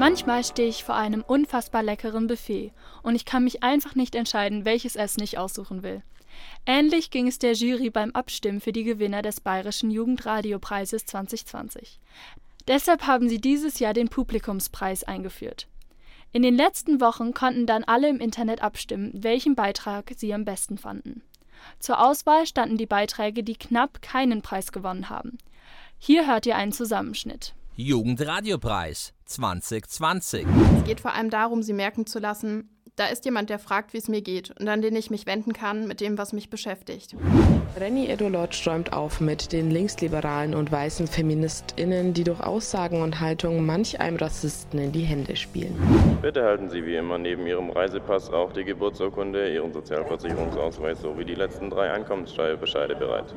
Manchmal stehe ich vor einem unfassbar leckeren Buffet und ich kann mich einfach nicht entscheiden, welches Essen ich aussuchen will. Ähnlich ging es der Jury beim Abstimmen für die Gewinner des Bayerischen Jugendradiopreises 2020. Deshalb haben sie dieses Jahr den Publikumspreis eingeführt. In den letzten Wochen konnten dann alle im Internet abstimmen, welchen Beitrag sie am besten fanden. Zur Auswahl standen die Beiträge, die knapp keinen Preis gewonnen haben. Hier hört ihr einen Zusammenschnitt. Jugendradiopreis 2020. Es geht vor allem darum, sie merken zu lassen, da ist jemand, der fragt, wie es mir geht und an den ich mich wenden kann mit dem, was mich beschäftigt. Renny Edolot räumt auf mit den linksliberalen und weißen FeministInnen, die durch Aussagen und Haltungen manch einem Rassisten in die Hände spielen. Bitte halten Sie wie immer neben Ihrem Reisepass auch die Geburtsurkunde, Ihren Sozialversicherungsausweis sowie die letzten drei Einkommenssteuerbescheide bereit.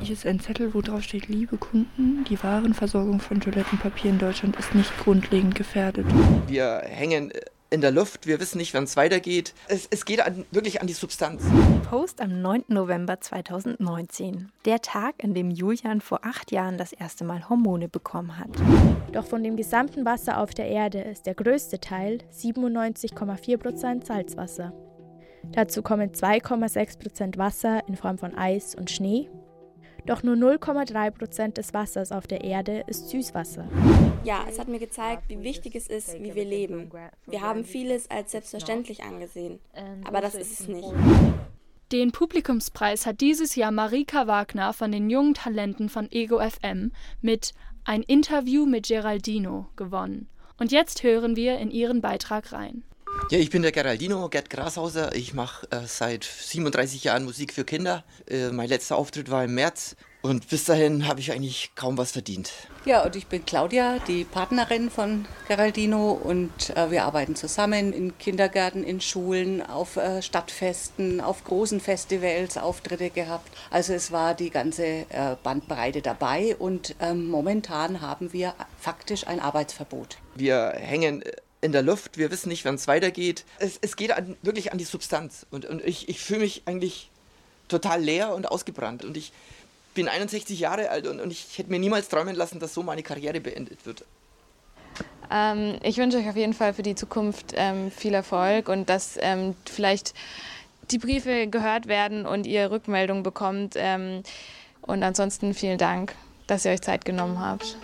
Hier ist ein Zettel, wo drauf steht, liebe Kunden, die Warenversorgung von Toilettenpapier in Deutschland ist nicht grundlegend gefährdet. Wir hängen in der Luft. Wir wissen nicht, wann es weitergeht. Es, es geht an, wirklich an die Substanz. Post am 9. November 2019. Der Tag, an dem Julian vor acht Jahren das erste Mal Hormone bekommen hat. Doch von dem gesamten Wasser auf der Erde ist der größte Teil, 97,4% Salzwasser. Dazu kommen 2,6% Wasser in Form von Eis und Schnee doch nur 0,3 Prozent des Wassers auf der Erde ist Süßwasser. Ja, es hat mir gezeigt, wie wichtig es ist, wie wir leben. Wir haben vieles als selbstverständlich angesehen, aber das ist es nicht. Den Publikumspreis hat dieses Jahr Marika Wagner von den jungen Talenten von Ego FM mit Ein Interview mit Geraldino gewonnen. Und jetzt hören wir in ihren Beitrag rein. Ja, ich bin der Geraldino, Gerd Grashauser. Ich mache äh, seit 37 Jahren Musik für Kinder. Äh, mein letzter Auftritt war im März und bis dahin habe ich eigentlich kaum was verdient. Ja, und ich bin Claudia, die Partnerin von Geraldino und äh, wir arbeiten zusammen in Kindergärten, in Schulen, auf äh, Stadtfesten, auf großen Festivals Auftritte gehabt. Also es war die ganze äh, Bandbreite dabei und ähm, momentan haben wir faktisch ein Arbeitsverbot. Wir hängen äh, in der Luft, wir wissen nicht, wann es weitergeht. Es, es geht an, wirklich an die Substanz und, und ich, ich fühle mich eigentlich total leer und ausgebrannt und ich bin 61 Jahre alt und, und ich hätte mir niemals träumen lassen, dass so meine Karriere beendet wird. Ähm, ich wünsche euch auf jeden Fall für die Zukunft ähm, viel Erfolg und dass ähm, vielleicht die Briefe gehört werden und ihr Rückmeldungen bekommt. Ähm, und ansonsten vielen Dank, dass ihr euch Zeit genommen habt.